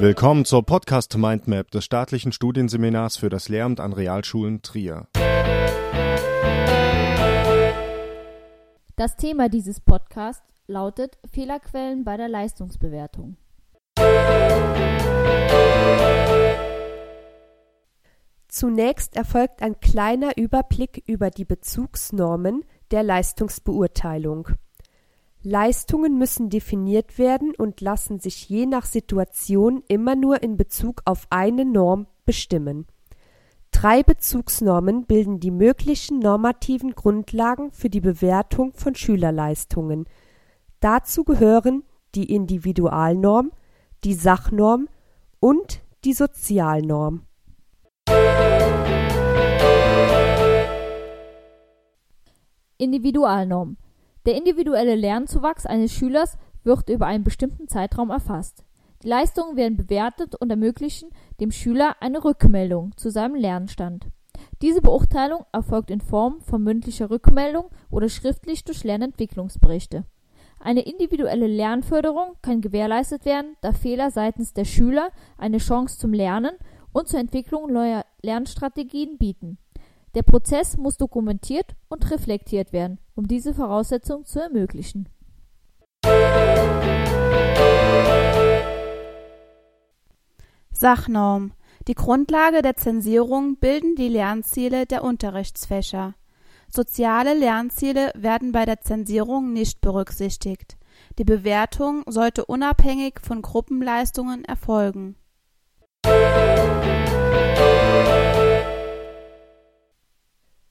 Willkommen zur Podcast Mindmap des staatlichen Studienseminars für das Lehramt an Realschulen Trier. Das Thema dieses Podcasts lautet Fehlerquellen bei der Leistungsbewertung. Zunächst erfolgt ein kleiner Überblick über die Bezugsnormen der Leistungsbeurteilung. Leistungen müssen definiert werden und lassen sich je nach Situation immer nur in Bezug auf eine Norm bestimmen. Drei Bezugsnormen bilden die möglichen normativen Grundlagen für die Bewertung von Schülerleistungen. Dazu gehören die Individualnorm, die Sachnorm und die Sozialnorm. Individualnorm. Der individuelle Lernzuwachs eines Schülers wird über einen bestimmten Zeitraum erfasst. Die Leistungen werden bewertet und ermöglichen dem Schüler eine Rückmeldung zu seinem Lernstand. Diese Beurteilung erfolgt in Form von mündlicher Rückmeldung oder schriftlich durch Lernentwicklungsberichte. Eine individuelle Lernförderung kann gewährleistet werden, da Fehler seitens der Schüler eine Chance zum Lernen und zur Entwicklung neuer Lernstrategien bieten. Der Prozess muss dokumentiert und reflektiert werden, um diese Voraussetzung zu ermöglichen. Sachnorm. Die Grundlage der Zensierung bilden die Lernziele der Unterrichtsfächer. Soziale Lernziele werden bei der Zensierung nicht berücksichtigt. Die Bewertung sollte unabhängig von Gruppenleistungen erfolgen.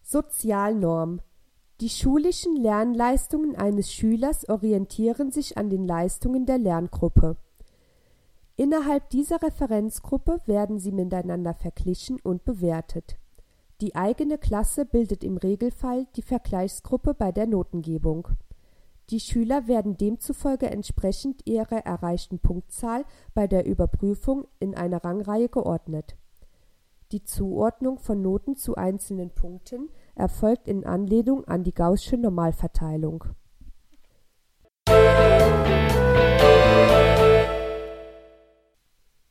Sozialnorm Die schulischen Lernleistungen eines Schülers orientieren sich an den Leistungen der Lerngruppe. Innerhalb dieser Referenzgruppe werden sie miteinander verglichen und bewertet. Die eigene Klasse bildet im Regelfall die Vergleichsgruppe bei der Notengebung. Die Schüler werden demzufolge entsprechend ihrer erreichten Punktzahl bei der Überprüfung in einer Rangreihe geordnet. Die Zuordnung von Noten zu einzelnen Punkten erfolgt in Anlehnung an die gaußsche Normalverteilung.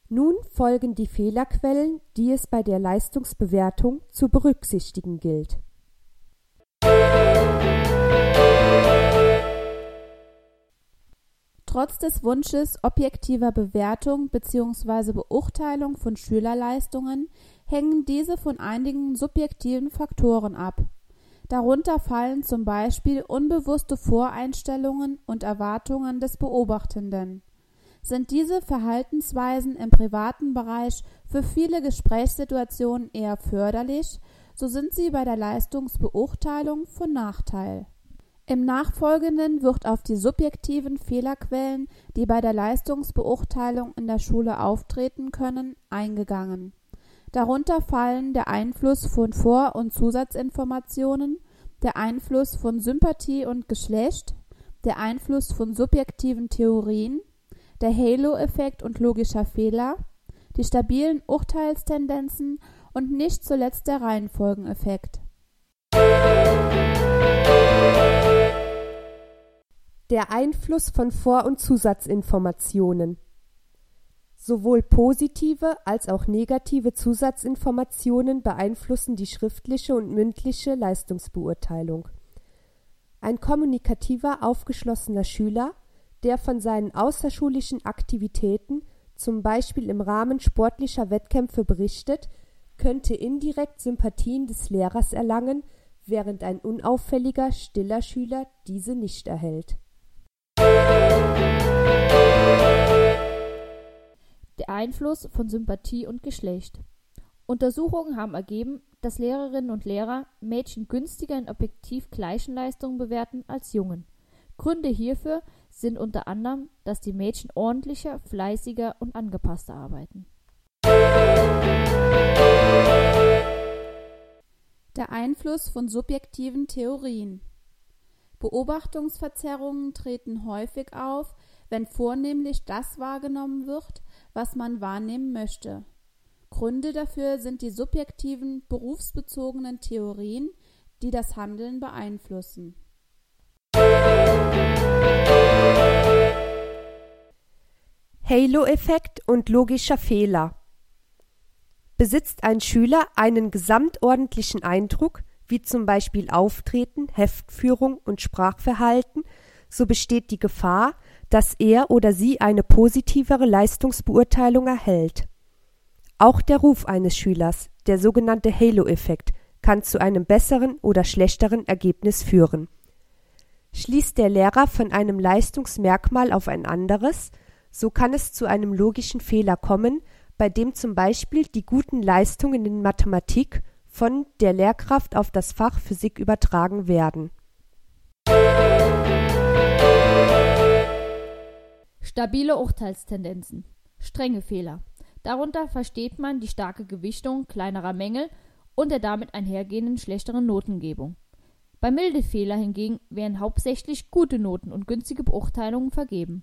Nun folgen die Fehlerquellen, die es bei der Leistungsbewertung zu berücksichtigen gilt. Trotz des Wunsches objektiver Bewertung bzw. Beurteilung von Schülerleistungen hängen diese von einigen subjektiven Faktoren ab. Darunter fallen zum Beispiel unbewusste Voreinstellungen und Erwartungen des Beobachtenden sind diese Verhaltensweisen im privaten Bereich für viele Gesprächssituationen eher förderlich, so sind sie bei der Leistungsbeurteilung von Nachteil. Im Nachfolgenden wird auf die subjektiven Fehlerquellen, die bei der Leistungsbeurteilung in der Schule auftreten können, eingegangen. Darunter fallen der Einfluss von Vor- und Zusatzinformationen, der Einfluss von Sympathie und Geschlecht, der Einfluss von subjektiven Theorien, der Halo-Effekt und logischer Fehler, die stabilen Urteilstendenzen und nicht zuletzt der Reihenfolgeneffekt. Der Einfluss von Vor- und Zusatzinformationen Sowohl positive als auch negative Zusatzinformationen beeinflussen die schriftliche und mündliche Leistungsbeurteilung. Ein kommunikativer, aufgeschlossener Schüler der von seinen außerschulischen Aktivitäten, zum Beispiel im Rahmen sportlicher Wettkämpfe berichtet, könnte indirekt Sympathien des Lehrers erlangen, während ein unauffälliger, stiller Schüler diese nicht erhält. Einfluss von Sympathie und Geschlecht Untersuchungen haben ergeben, dass Lehrerinnen und Lehrer Mädchen günstiger in objektiv gleichen Leistungen bewerten als Jungen. Gründe hierfür sind unter anderem, dass die Mädchen ordentlicher, fleißiger und angepasster arbeiten. Der Einfluss von subjektiven Theorien Beobachtungsverzerrungen treten häufig auf, wenn vornehmlich das wahrgenommen wird, was man wahrnehmen möchte. Gründe dafür sind die subjektiven, berufsbezogenen Theorien, die das Handeln beeinflussen. Halo-Effekt und logischer Fehler. Besitzt ein Schüler einen gesamtordentlichen Eindruck, wie zum Beispiel Auftreten, Heftführung und Sprachverhalten, so besteht die Gefahr, dass er oder sie eine positivere Leistungsbeurteilung erhält. Auch der Ruf eines Schülers, der sogenannte Halo-Effekt, kann zu einem besseren oder schlechteren Ergebnis führen. Schließt der Lehrer von einem Leistungsmerkmal auf ein anderes, so kann es zu einem logischen Fehler kommen, bei dem zum Beispiel die guten Leistungen in Mathematik von der Lehrkraft auf das Fach Physik übertragen werden. Stabile Urteilstendenzen. Strenge Fehler. Darunter versteht man die starke Gewichtung kleinerer Mängel und der damit einhergehenden schlechteren Notengebung. Bei milde Fehler hingegen werden hauptsächlich gute Noten und günstige Beurteilungen vergeben.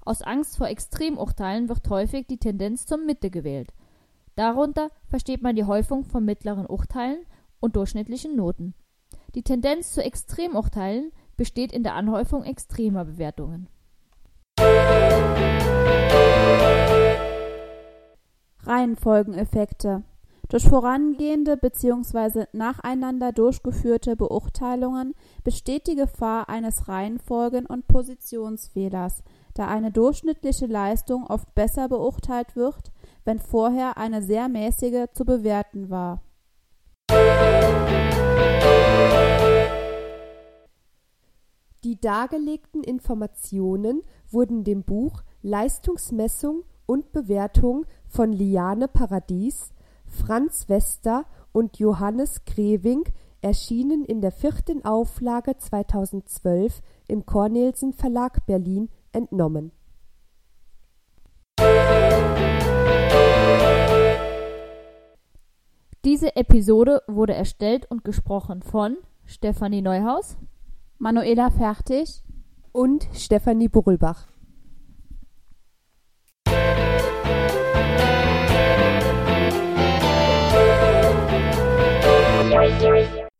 Aus Angst vor Extremurteilen wird häufig die Tendenz zur Mitte gewählt. Darunter versteht man die Häufung von mittleren Urteilen und durchschnittlichen Noten. Die Tendenz zu Extremurteilen besteht in der Anhäufung extremer Bewertungen. Reihenfolgeneffekte durch vorangehende bzw. nacheinander durchgeführte Beurteilungen besteht die Gefahr eines Reihenfolgen und Positionsfehlers, da eine durchschnittliche Leistung oft besser beurteilt wird, wenn vorher eine sehr mäßige zu bewerten war. Die dargelegten Informationen wurden dem Buch Leistungsmessung und Bewertung von Liane Paradies, Franz Wester und Johannes Grewing erschienen in der vierten Auflage 2012 im Cornelsen Verlag Berlin entnommen. Diese Episode wurde erstellt und gesprochen von Stefanie Neuhaus, Manuela Fertig und Stefanie Burlbach.